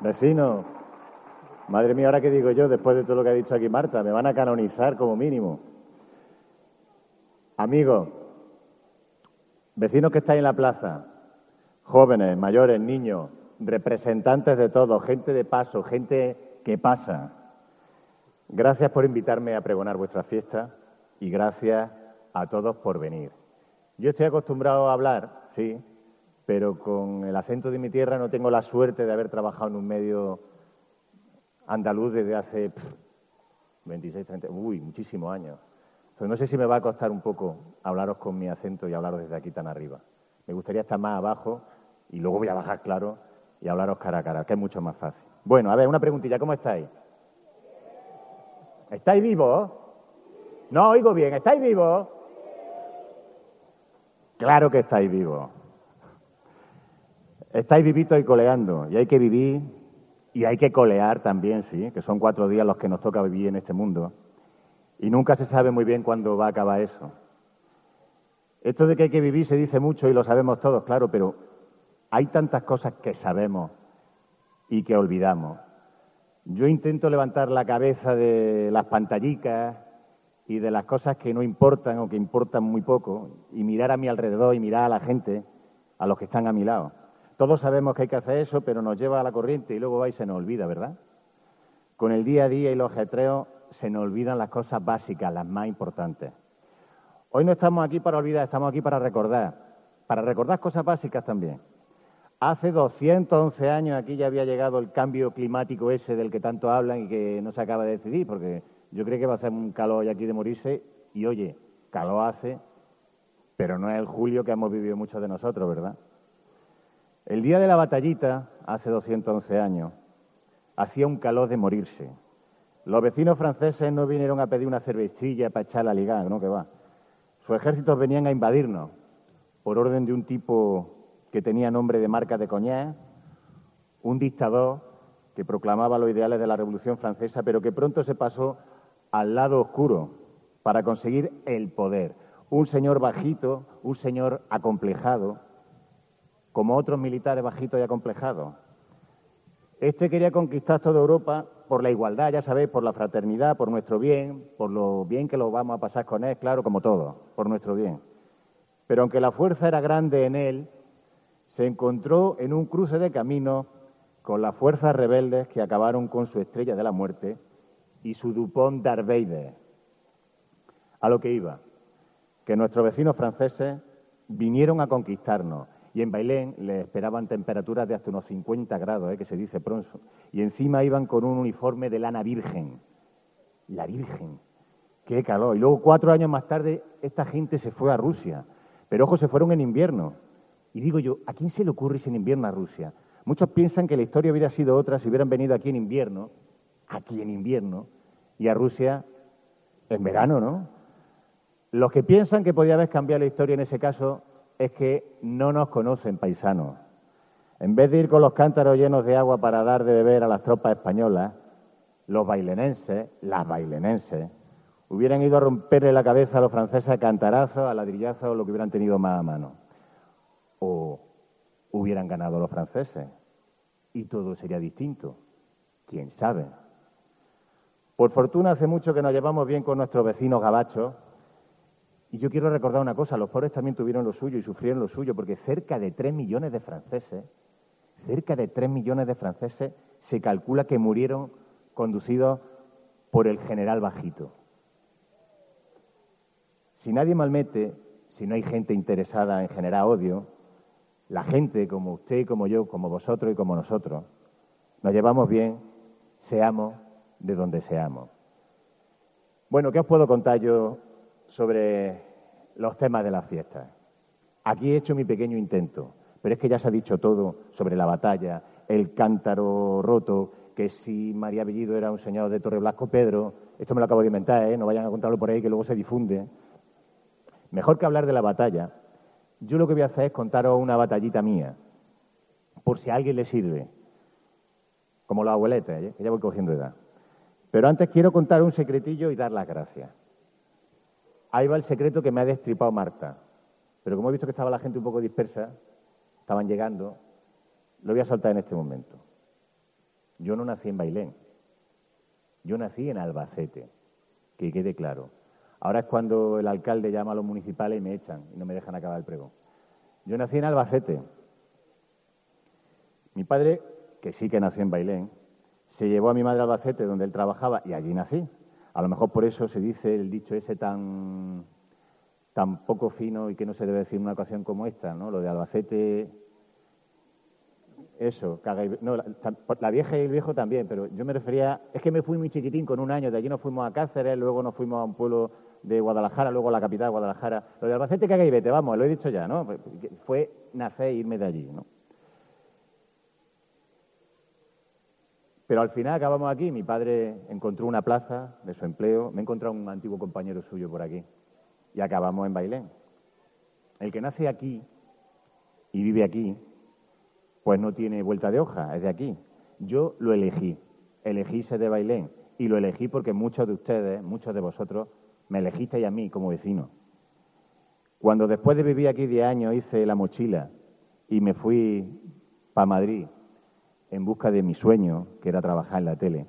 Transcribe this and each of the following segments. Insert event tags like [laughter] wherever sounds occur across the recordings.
Vecino, madre mía, ahora qué digo yo, después de todo lo que ha dicho aquí Marta, me van a canonizar como mínimo. Amigos, vecinos que estáis en la plaza, jóvenes, mayores, niños, representantes de todo, gente de paso, gente que pasa. Gracias por invitarme a pregonar vuestra fiesta y gracias a todos por venir. Yo estoy acostumbrado a hablar, sí, pero con el acento de mi tierra no tengo la suerte de haber trabajado en un medio andaluz desde hace 26, 30, uy, muchísimos años. Entonces no sé si me va a costar un poco hablaros con mi acento y hablaros desde aquí tan arriba. Me gustaría estar más abajo y luego voy a bajar, claro, y hablaros cara a cara, que es mucho más fácil. Bueno, a ver, una preguntilla, ¿cómo estáis? ¿Estáis vivos? No oigo bien, ¿estáis vivos? Claro que estáis vivos. Estáis vivitos y coleando, y hay que vivir y hay que colear también, sí, que son cuatro días los que nos toca vivir en este mundo. Y nunca se sabe muy bien cuándo va a acabar eso. Esto de que hay que vivir se dice mucho y lo sabemos todos, claro, pero hay tantas cosas que sabemos y que olvidamos. Yo intento levantar la cabeza de las pantallicas y de las cosas que no importan o que importan muy poco y mirar a mi alrededor y mirar a la gente, a los que están a mi lado. Todos sabemos que hay que hacer eso, pero nos lleva a la corriente y luego va y se nos olvida, ¿verdad? Con el día a día y los ajetreos se nos olvidan las cosas básicas, las más importantes. Hoy no estamos aquí para olvidar, estamos aquí para recordar, para recordar cosas básicas también. Hace 211 años aquí ya había llegado el cambio climático ese del que tanto hablan y que no se acaba de decidir, porque yo creo que va a hacer un calor hoy aquí de morirse y oye, calor hace, pero no es el julio que hemos vivido muchos de nosotros, ¿verdad? El día de la batallita, hace 211 años, hacía un calor de morirse. Los vecinos franceses no vinieron a pedir una cervecilla para echar la liga, no que va. Sus ejércitos venían a invadirnos por orden de un tipo que tenía nombre de marca de coñac, un dictador que proclamaba los ideales de la Revolución Francesa, pero que pronto se pasó al lado oscuro para conseguir el poder. Un señor bajito, un señor acomplejado, como otros militares bajitos y acomplejados. Este quería conquistar toda Europa por la igualdad, ya sabéis, por la fraternidad, por nuestro bien, por lo bien que lo vamos a pasar con él, claro, como todo, por nuestro bien. Pero aunque la fuerza era grande en él, se encontró en un cruce de camino con las fuerzas rebeldes que acabaron con su estrella de la muerte y su Dupont Darth A lo que iba, que nuestros vecinos franceses vinieron a conquistarnos y en Bailén le esperaban temperaturas de hasta unos 50 grados, ¿eh? que se dice pronto, y encima iban con un uniforme de lana virgen. La Virgen. Qué calor. Y luego, cuatro años más tarde, esta gente se fue a Rusia. Pero ojo, se fueron en invierno. Y digo yo, ¿a quién se le ocurre irse en invierno a Rusia? Muchos piensan que la historia hubiera sido otra si hubieran venido aquí en invierno, aquí en invierno, y a Rusia en verano, ¿no? Los que piensan que podía haber cambiado la historia en ese caso es que no nos conocen paisanos. En vez de ir con los cántaros llenos de agua para dar de beber a las tropas españolas, los bailenenses, las bailenenses, hubieran ido a romperle la cabeza a los franceses a cantarazos, a ladrillazos o lo que hubieran tenido más a mano. O hubieran ganado los franceses y todo sería distinto. ¿Quién sabe? Por fortuna hace mucho que nos llevamos bien con nuestros vecinos gabachos y yo quiero recordar una cosa, los pobres también tuvieron lo suyo y sufrieron lo suyo, porque cerca de tres millones de franceses, cerca de tres millones de franceses se calcula que murieron conducidos por el general Bajito. Si nadie malmete, si no hay gente interesada en generar odio, la gente como usted, como yo, como vosotros y como nosotros, nos llevamos bien, seamos de donde seamos. Bueno, ¿qué os puedo contar yo sobre los temas de la fiesta. Aquí he hecho mi pequeño intento, pero es que ya se ha dicho todo sobre la batalla, el cántaro roto, que si María Bellido era un señor de Torre Blasco Pedro, esto me lo acabo de inventar, ¿eh? no vayan a contarlo por ahí que luego se difunde. Mejor que hablar de la batalla, yo lo que voy a hacer es contaros una batallita mía, por si a alguien le sirve, como la abueleta, ¿eh? que ya voy cogiendo edad. Pero antes quiero contar un secretillo y dar las gracias. Ahí va el secreto que me ha destripado Marta. Pero como he visto que estaba la gente un poco dispersa, estaban llegando, lo voy a soltar en este momento. yo no nací en Bailén. Yo nací en Albacete, que quede claro. Ahora es cuando el alcalde llama a los municipales y me echan y no me dejan acabar el pregón. Yo nací en Albacete. Mi padre, que sí que nació en Bailén, se llevó a mi madre a Albacete, donde él trabajaba, y allí nací. A lo mejor por eso se dice el dicho ese tan, tan poco fino y que no se debe decir en una ocasión como esta, ¿no? Lo de Albacete eso, no, la, vieja y el viejo también, pero yo me refería, es que me fui muy chiquitín con un año, de allí nos fuimos a Cáceres, luego nos fuimos a un pueblo de Guadalajara, luego a la capital de Guadalajara. Lo de Albacete, caga y vete, vamos, lo he dicho ya, ¿no? Fue nacer e irme de allí, ¿no? Pero al final acabamos aquí, mi padre encontró una plaza de su empleo, me he encontrado un antiguo compañero suyo por aquí, y acabamos en Bailén. El que nace aquí y vive aquí, pues no tiene vuelta de hoja, es de aquí. Yo lo elegí, elegí ser de Bailén, y lo elegí porque muchos de ustedes, muchos de vosotros, me elegisteis a mí como vecino. Cuando después de vivir aquí 10 años hice la mochila y me fui para Madrid en busca de mi sueño, que era trabajar en la tele,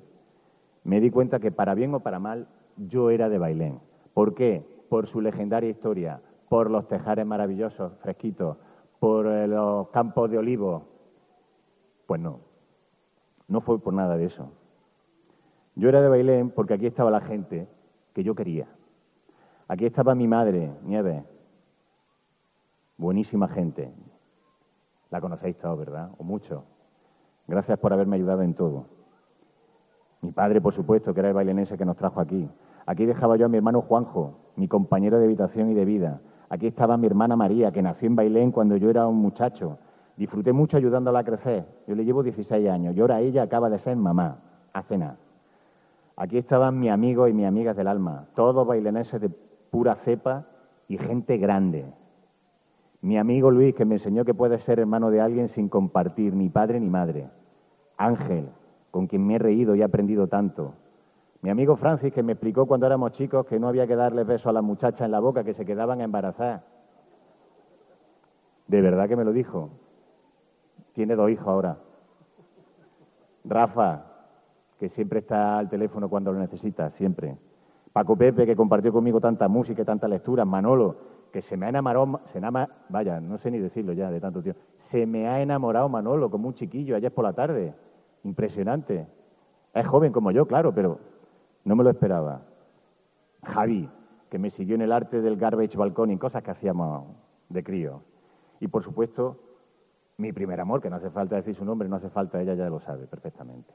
me di cuenta que para bien o para mal yo era de Bailén. ¿Por qué? Por su legendaria historia, por los tejares maravillosos, fresquitos, por eh, los campos de olivos, pues no, no fue por nada de eso. Yo era de Bailén porque aquí estaba la gente que yo quería. Aquí estaba mi madre, Nieves. Buenísima gente. La conocéis todos, ¿verdad? O mucho. Gracias por haberme ayudado en todo. Mi padre, por supuesto, que era el bailenense que nos trajo aquí. Aquí dejaba yo a mi hermano Juanjo, mi compañero de habitación y de vida. Aquí estaba mi hermana María, que nació en Bailén cuando yo era un muchacho Disfruté mucho ayudándola a crecer. Yo le llevo 16 años y ahora ella acaba de ser mamá, hace nada. Aquí estaban mis amigos y mis amigas del alma, todos baileneses de pura cepa y gente grande. Mi amigo Luis, que me enseñó que puede ser hermano de alguien sin compartir ni padre ni madre. Ángel, con quien me he reído y he aprendido tanto. Mi amigo Francis, que me explicó cuando éramos chicos que no había que darle besos a las muchachas en la boca, que se quedaban embarazadas. De verdad que me lo dijo. Tiene dos hijos ahora. Rafa, que siempre está al teléfono cuando lo necesita, siempre. Paco Pepe, que compartió conmigo tanta música y tanta lectura. Manolo, que se me ha enamorado, se vaya, no sé ni decirlo ya de tanto tiempo. Se me ha enamorado Manolo como un chiquillo ayer por la tarde. Impresionante. Es joven como yo, claro, pero no me lo esperaba. Javi, que me siguió en el arte del garbage balcón y cosas que hacíamos de crío. Y por supuesto, mi primer amor, que no hace falta decir su nombre, no hace falta, ella ya lo sabe perfectamente.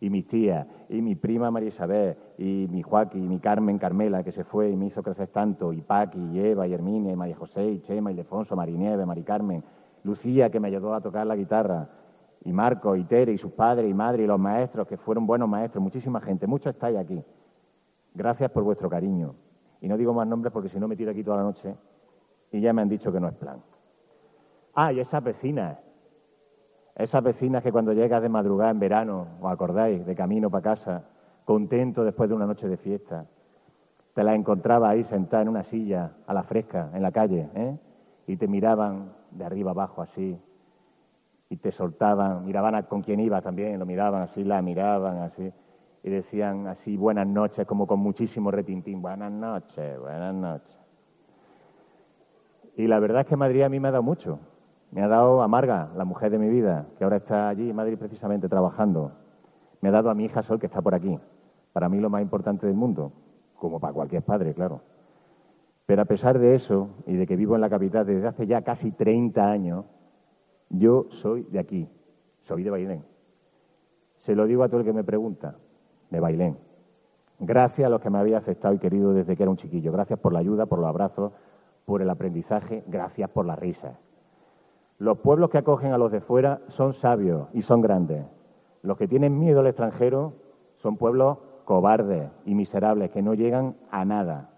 Y mis tías, y mi prima María Isabel, y mi Joaquín, y mi Carmen Carmela, que se fue y me hizo crecer tanto, y Paqui, y Eva, y Herminia, y María José, y Chema, y Lefonso, Marinieve, Mari Carmen, Lucía, que me ayudó a tocar la guitarra, y Marco, y Tere, y sus padres, y madre, y los maestros, que fueron buenos maestros, muchísima gente, muchos estáis aquí. Gracias por vuestro cariño. Y no digo más nombres porque si no me tiro aquí toda la noche, y ya me han dicho que no es plan. Ah, y esas vecinas, esas vecinas que cuando llegas de madrugada en verano, os acordáis, de camino para casa, contento después de una noche de fiesta, te las encontrabas ahí sentada en una silla a la fresca, en la calle, ¿eh? y te miraban de arriba abajo así, y te soltaban, miraban con quien iba también, lo miraban así, la miraban así, y decían así buenas noches, como con muchísimo retintín, buenas noches, buenas noches. Y la verdad es que Madrid a mí me ha dado mucho, me ha dado a Marga, la mujer de mi vida, que ahora está allí en Madrid precisamente trabajando. Me ha dado a mi hija Sol, que está por aquí. Para mí lo más importante del mundo, como para cualquier padre, claro. Pero a pesar de eso, y de que vivo en la capital desde hace ya casi 30 años, yo soy de aquí, soy de Bailén. Se lo digo a todo el que me pregunta, de Bailén. Gracias a los que me había aceptado y querido desde que era un chiquillo. Gracias por la ayuda, por los abrazos, por el aprendizaje, gracias por la risa. Los pueblos que acogen a los de fuera son sabios y son grandes. Los que tienen miedo al extranjero son pueblos cobardes y miserables que no llegan a nada.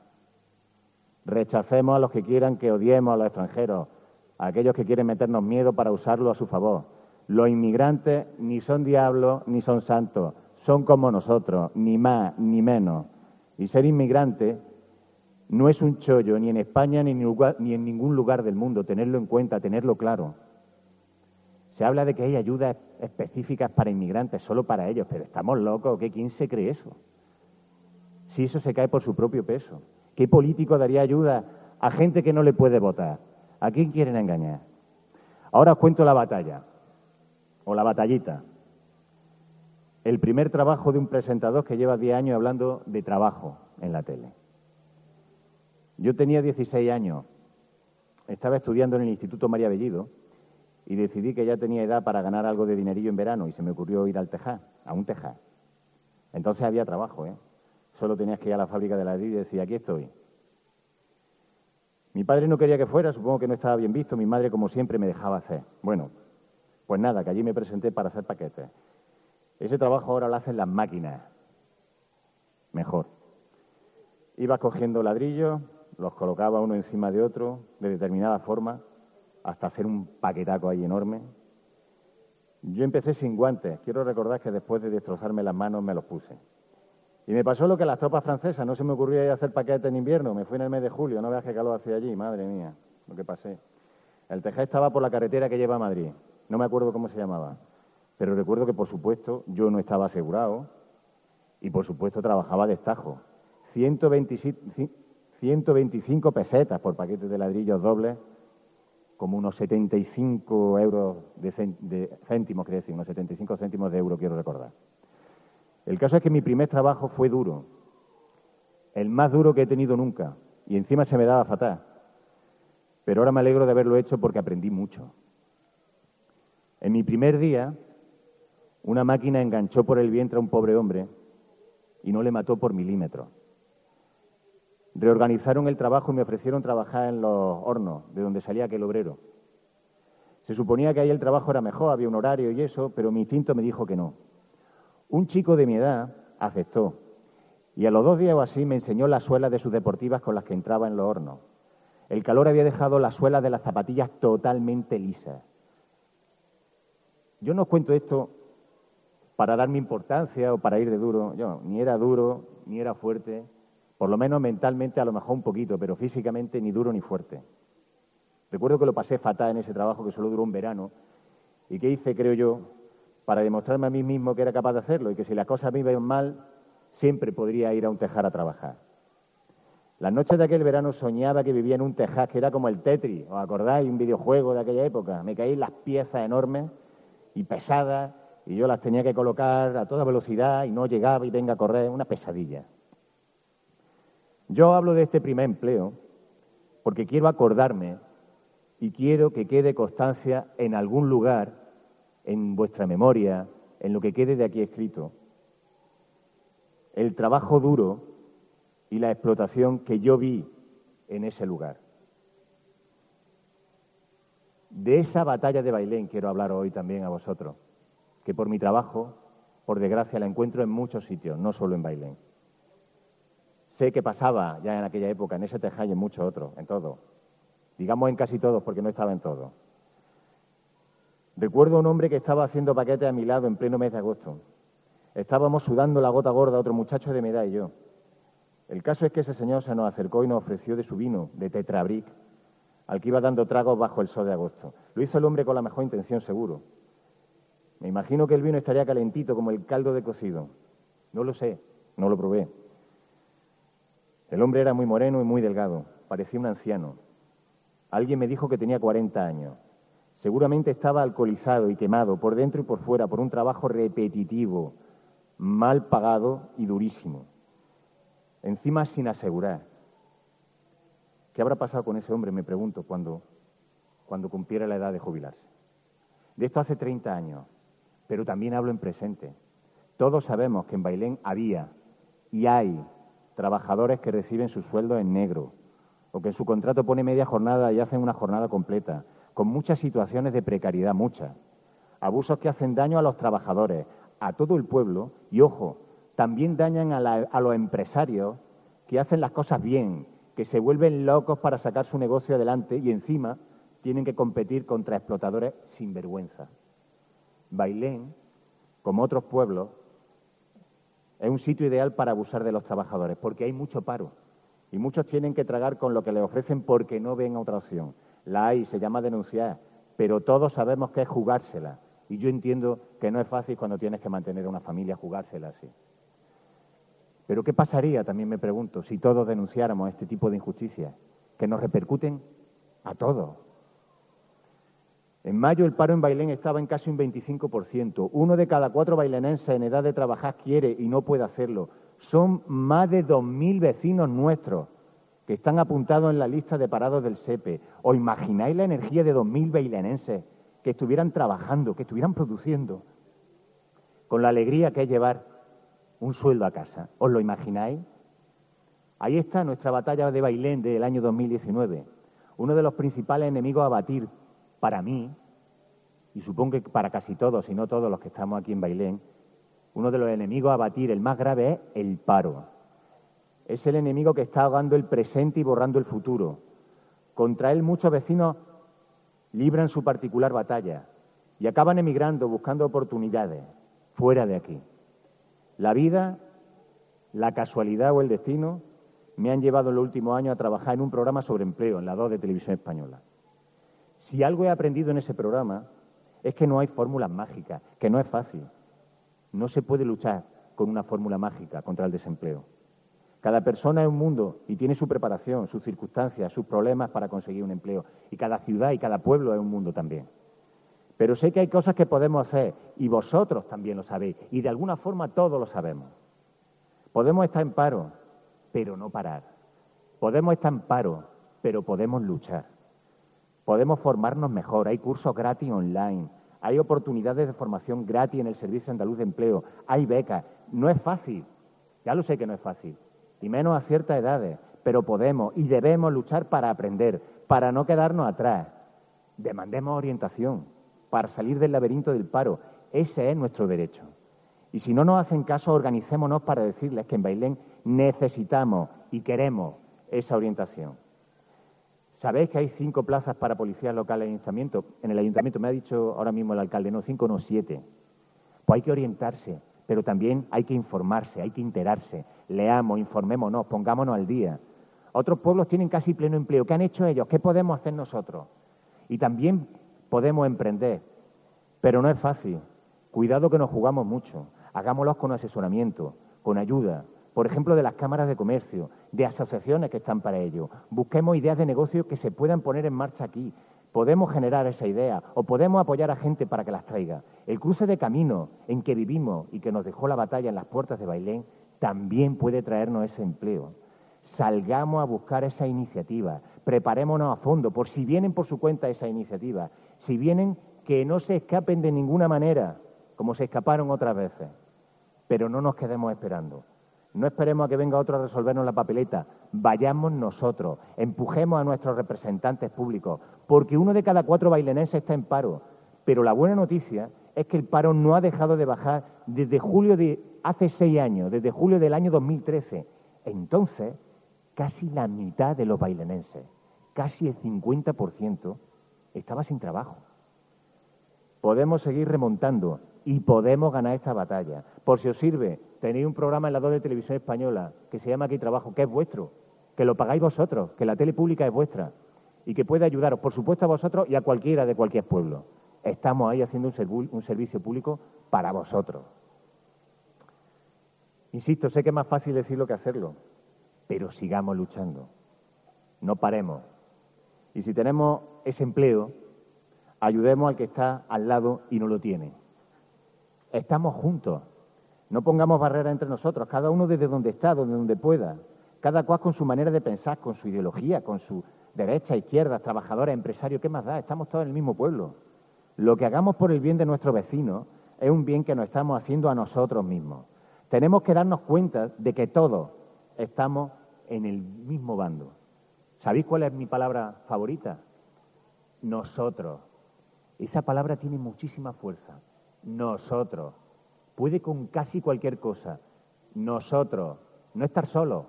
Rechacemos a los que quieran que odiemos a los extranjeros, a aquellos que quieren meternos miedo para usarlo a su favor. Los inmigrantes ni son diablos ni son santos, son como nosotros, ni más ni menos. Y ser inmigrante no es un chollo ni en España ni en, ningún lugar del mundo, tenerlo en cuenta, tenerlo claro. Se habla de que hay ayudas específicas para inmigrantes, solo para ellos, pero estamos locos, ¿qué? ¿Quién se cree eso? Si eso se cae por su propio peso. ¿Qué político daría ayuda a gente que no le puede votar? ¿A quién quieren engañar? Ahora os cuento la batalla, o la batallita. El primer trabajo de un presentador que lleva 10 años hablando de trabajo en la tele. Yo tenía 16 años, estaba estudiando en el Instituto María Bellido y decidí que ya tenía edad para ganar algo de dinerillo en verano y se me ocurrió ir al Tejar, a un Tejar. Entonces había trabajo, ¿eh? Solo tenías que ir a la fábrica de ladrillo y decir, aquí estoy. Mi padre no quería que fuera, supongo que no estaba bien visto, mi madre como siempre me dejaba hacer. Bueno, pues nada, que allí me presenté para hacer paquetes. Ese trabajo ahora lo hacen las máquinas. Mejor. Iba cogiendo ladrillos, los colocaba uno encima de otro, de determinada forma, hasta hacer un paquetaco ahí enorme. Yo empecé sin guantes. Quiero recordar que después de destrozarme las manos me los puse. Y me pasó lo que a las tropas francesas, no se me ocurría ir a hacer paquetes en invierno, me fui en el mes de julio, no veas qué calor hacía allí, madre mía, lo que pasé. El tejé estaba por la carretera que lleva a Madrid, no me acuerdo cómo se llamaba, pero recuerdo que por supuesto yo no estaba asegurado y por supuesto trabajaba de estajo. 125 pesetas por paquetes de ladrillos dobles, como unos 75 euros de, céntimos, quiero decir, unos 75 céntimos de euro, quiero recordar. El caso es que mi primer trabajo fue duro, el más duro que he tenido nunca, y encima se me daba fatal. Pero ahora me alegro de haberlo hecho porque aprendí mucho. En mi primer día, una máquina enganchó por el vientre a un pobre hombre y no le mató por milímetros. Reorganizaron el trabajo y me ofrecieron trabajar en los hornos, de donde salía aquel obrero. Se suponía que ahí el trabajo era mejor, había un horario y eso, pero mi instinto me dijo que no. Un chico de mi edad aceptó y a los dos días o así me enseñó las suelas de sus deportivas con las que entraba en los hornos. El calor había dejado las suelas de las zapatillas totalmente lisas. Yo no os cuento esto para darme importancia o para ir de duro. Yo ni era duro, ni era fuerte, por lo menos mentalmente a lo mejor un poquito, pero físicamente ni duro ni fuerte. Recuerdo que lo pasé fatal en ese trabajo que solo duró un verano y que hice, creo yo, para demostrarme a mí mismo que era capaz de hacerlo y que si las cosas me iban mal, siempre podría ir a un tejar a trabajar. Las noches de aquel verano soñaba que vivía en un tejar que era como el Tetris, ¿os acordáis? Un videojuego de aquella época. Me caían las piezas enormes y pesadas y yo las tenía que colocar a toda velocidad y no llegaba y venga a correr, una pesadilla. Yo hablo de este primer empleo porque quiero acordarme y quiero que quede constancia en algún lugar en vuestra memoria, en lo que quede de aquí escrito, el trabajo duro y la explotación que yo vi en ese lugar. De esa batalla de Bailén quiero hablar hoy también a vosotros, que por mi trabajo, por desgracia, la encuentro en muchos sitios, no solo en Bailén. Sé que pasaba ya en aquella época, en ese tejal y en muchos otros, en todo. Digamos en casi todos, porque no estaba en todo. Recuerdo a un hombre que estaba haciendo paquetes a mi lado en pleno mes de agosto. Estábamos sudando la gota gorda otro muchacho de mi edad y yo. El caso es que ese señor se nos acercó y nos ofreció de su vino, de Tetrabric, al que iba dando tragos bajo el sol de agosto. Lo hizo el hombre con la mejor intención, seguro. Me imagino que el vino estaría calentito como el caldo de cocido. No lo sé, no lo probé. El hombre era muy moreno y muy delgado, parecía un anciano. Alguien me dijo que tenía 40 años. Seguramente estaba alcoholizado y quemado por dentro y por fuera por un trabajo repetitivo, mal pagado y durísimo. Encima sin asegurar. ¿Qué habrá pasado con ese hombre, me pregunto, cuando, cuando cumpliera la edad de jubilarse? De esto hace 30 años, pero también hablo en presente. Todos sabemos que en Bailén había y hay trabajadores que reciben su sueldo en negro, o que en su contrato pone media jornada y hacen una jornada completa, con muchas situaciones de precariedad, muchas. Abusos que hacen daño a los trabajadores, a todo el pueblo y, ojo, también dañan a, los empresarios que hacen las cosas bien, que se vuelven locos para sacar su negocio adelante y encima tienen que competir contra explotadores sin vergüenza. Bailén, como otros pueblos, es un sitio ideal para abusar de los trabajadores, porque hay mucho paro y muchos tienen que tragar con lo que les ofrecen porque no ven otra opción. La hay, se llama denunciar, pero todos sabemos que es jugársela. Y yo entiendo que no es fácil cuando tienes que mantener a una familia jugársela así. Pero ¿qué pasaría, también me pregunto, si todos denunciáramos este tipo de injusticias que nos repercuten a todos? En mayo el paro en Bailén estaba en casi un 25%. Uno de cada cuatro bailenenses en edad de trabajar quiere y no puede hacerlo. Son más de 2.000 vecinos nuestros que están apuntados en la lista de parados del SEPE. ¿Os imagináis la energía de 2.000 bailenenses que estuvieran trabajando, que estuvieran produciendo? Con la alegría que es llevar un sueldo a casa. ¿Os lo imagináis? Ahí está nuestra batalla de Bailén del año 2019. Uno de los principales enemigos a batir para mí, y supongo que para casi todos, y no todos los que estamos aquí en Bailén, uno de los enemigos a batir, el más grave, es el paro. Es el enemigo que está ahogando el presente y borrando el futuro. Contra él muchos vecinos libran su particular batalla y acaban emigrando buscando oportunidades fuera de aquí. La vida, la casualidad o el destino me han llevado en los últimos años a trabajar en un programa sobre empleo en la 2 de Televisión Española. Si algo he aprendido en ese programa es que no hay fórmulas mágicas, que no es fácil. No se puede luchar con una fórmula mágica contra el desempleo. Cada persona es un mundo y tiene su preparación, sus circunstancias, sus problemas para conseguir un empleo. Y cada ciudad y cada pueblo es un mundo también. Pero sé que hay cosas que podemos hacer y vosotros también lo sabéis y de alguna forma todos lo sabemos. Podemos estar en paro, pero no parar. Podemos estar en paro, pero podemos luchar. Podemos formarnos mejor. Hay cursos gratis online. Hay oportunidades de formación gratis en el Servicio Andaluz de Empleo. Hay becas. No es fácil. Ya lo sé que no es fácil. Y menos a ciertas edades. Pero podemos y debemos luchar para aprender, para no quedarnos atrás. Demandemos orientación para salir del laberinto del paro. Ese es nuestro derecho. Y si no nos hacen caso, organicémonos para decirles que en Bailén necesitamos y queremos esa orientación. ¿Sabéis que hay cinco plazas para policías locales en el ayuntamiento? En el ayuntamiento me ha dicho ahora mismo el alcalde, no, cinco, no, siete. Pues hay que orientarse, pero también hay que informarse, hay que enterarse. Leamos, informémonos, pongámonos al día. Otros pueblos tienen casi pleno empleo. ¿Qué han hecho ellos? ¿Qué podemos hacer nosotros? Y también podemos emprender, pero no es fácil. Cuidado que nos jugamos mucho. Hagámoslo con asesoramiento, con ayuda, por ejemplo, de las cámaras de comercio, de asociaciones que están para ello. Busquemos ideas de negocio que se puedan poner en marcha aquí. Podemos generar esa idea o podemos apoyar a gente para que las traiga. El cruce de camino en que vivimos y que nos dejó la batalla en las puertas de Bailén también puede traernos ese empleo. Salgamos a buscar esa iniciativa, preparémonos a fondo por si vienen por su cuenta esa iniciativa si vienen, que no se escapen de ninguna manera, como se escaparon otras veces. Pero no nos quedemos esperando. No esperemos a que venga otro a resolvernos la papeleta. Vayamos nosotros, empujemos a nuestros representantes públicos, porque uno de cada cuatro bailenenses está en paro. Pero la buena noticia es que el paro no ha dejado de bajar desde julio de hace seis años, desde julio del año 2013. Entonces, casi la mitad de los bailenenses, casi el 50%, estaba sin trabajo. Podemos seguir remontando y podemos ganar esta batalla. Por si os sirve, tenéis un programa en la 2 de televisión española que se llama Aquí Trabajo, que es vuestro, que lo pagáis vosotros, que la tele pública es vuestra y que puede ayudaros, por supuesto, a vosotros y a cualquiera de cualquier pueblo. Estamos ahí haciendo un, un servicio público para vosotros. Insisto, sé que es más fácil decirlo que hacerlo, pero sigamos luchando. No paremos. Y si tenemos ese empleo, ayudemos al que está al lado y no lo tiene. Estamos juntos. No pongamos barreras entre nosotros, cada uno desde donde está, donde, donde pueda. Cada cual con su manera de pensar, con su ideología, con su derecha, izquierda, trabajadora, empresario, ¿qué más da? Estamos todos en el mismo pueblo. Lo que hagamos por el bien de nuestros vecinos es un bien que nos estamos haciendo a nosotros mismos. Tenemos que darnos cuenta de que todos estamos en el mismo bando. ¿Sabéis cuál es mi palabra favorita? Nosotros. Esa palabra tiene muchísima fuerza. Nosotros. Puede con casi cualquier cosa. Nosotros. No estar solo.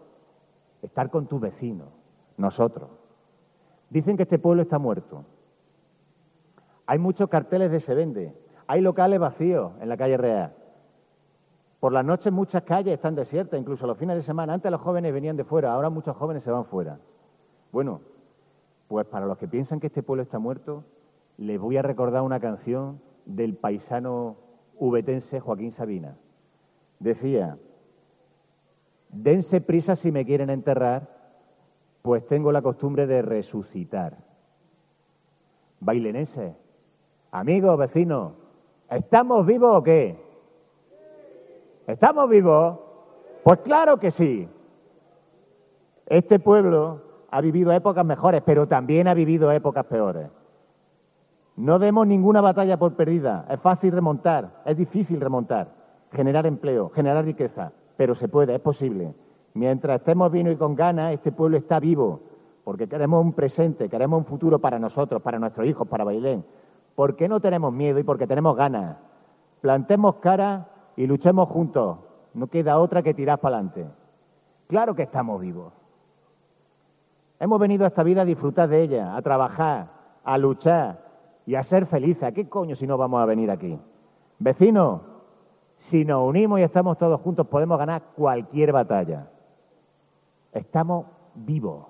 Estar con tu vecino. Nosotros. Dicen que este pueblo está muerto. Hay muchos carteles de se vende. Hay locales vacíos en la calle Real. Por las noches muchas calles están desiertas, incluso los fines de semana. Antes los jóvenes venían de fuera, ahora muchos jóvenes se van fuera. Bueno, pues para los que piensan que este pueblo está muerto, les voy a recordar una canción del paisano ubetense Joaquín Sabina. Decía, dense prisa si me quieren enterrar, pues tengo la costumbre de resucitar. Bailenense, amigos, vecinos, ¿estamos vivos o qué? ¿Estamos vivos? Pues claro que sí. Este pueblo ha vivido épocas mejores, pero también ha vivido épocas peores. No demos ninguna batalla por perdida. Es fácil remontar, es difícil remontar, generar empleo, generar riqueza, pero se puede, es posible. Mientras estemos vivos y con ganas, este pueblo está vivo, porque queremos un presente, queremos un futuro para nosotros, para nuestros hijos, para Bailén. Porque no tenemos miedo y porque tenemos ganas. Plantemos cara y luchemos juntos. No queda otra que tirar para adelante. Claro que estamos vivos. Hemos venido a esta vida a disfrutar de ella, a trabajar, a luchar y a ser felices. ¿A qué coño si no vamos a venir aquí? Vecinos, si nos unimos y estamos todos juntos podemos ganar cualquier batalla. Estamos vivos.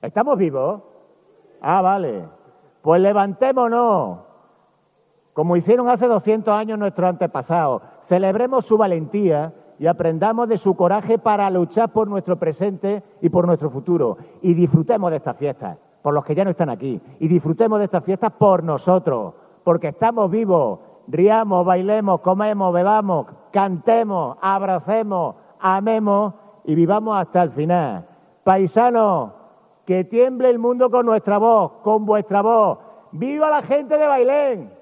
¿Estamos vivos? Ah, vale. Pues levantémonos, como hicieron hace 200 años nuestros antepasados. Celebremos su valentía y aprendamos de su coraje para luchar por nuestro presente y por nuestro futuro. Y disfrutemos de estas fiestas, por los que ya no están aquí. Y disfrutemos de estas fiestas por nosotros, porque estamos vivos. Riamos, bailemos, comemos, bebamos, cantemos, abracemos, amemos y vivamos hasta el final. Paisanos, que tiemble el mundo con nuestra voz, con vuestra voz. ¡Viva la gente de Bailén!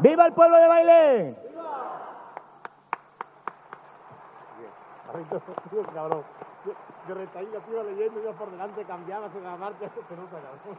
¡Viva, el pueblo de Bailén! ¡Viva! cabrón. Yo, yo tío, leyendo, yo por delante cambiaba sin la marcha, [laughs] se nota, cabrón.